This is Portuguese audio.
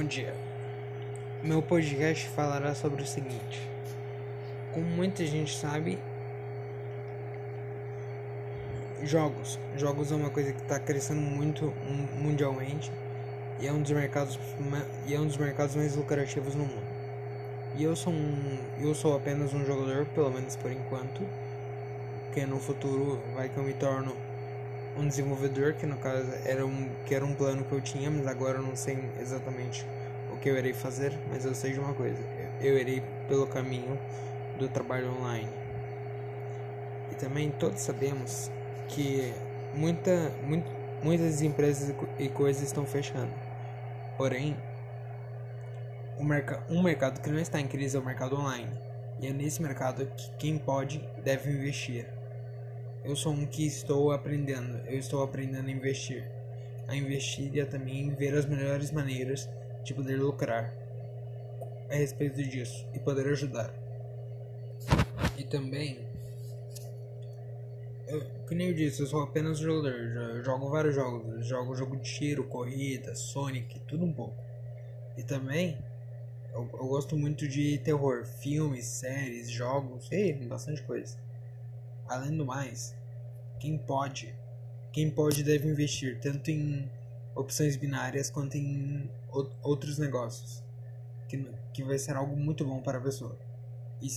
Bom dia. Meu podcast falará sobre o seguinte: como muita gente sabe, jogos. Jogos é uma coisa que está crescendo muito mundialmente e é um dos mercados e é um dos mercados mais lucrativos no mundo. E eu sou um, eu sou apenas um jogador, pelo menos por enquanto, que no futuro vai que eu me torno um desenvolvedor, que no caso era um, que era um plano que eu tinha, mas agora eu não sei exatamente o que eu irei fazer, mas eu sei de uma coisa, eu irei pelo caminho do trabalho online. E também todos sabemos que muita, muito, muitas empresas e coisas estão fechando. Porém, o merc um mercado que não está em crise é o mercado online. E é nesse mercado que quem pode deve investir. Eu sou um que estou aprendendo, eu estou aprendendo a investir. A investir e a também ver as melhores maneiras de poder lucrar a respeito disso e poder ajudar. E também, eu, como eu disse, eu sou apenas jogador, eu jogo vários jogos, jogo jogo de tiro, corrida, Sonic, tudo um pouco. E também, eu, eu gosto muito de terror, filmes, séries, jogos, e bastante coisa. Além do mais, quem pode, quem pode deve investir tanto em opções binárias quanto em outros negócios, que, que vai ser algo muito bom para a pessoa. E,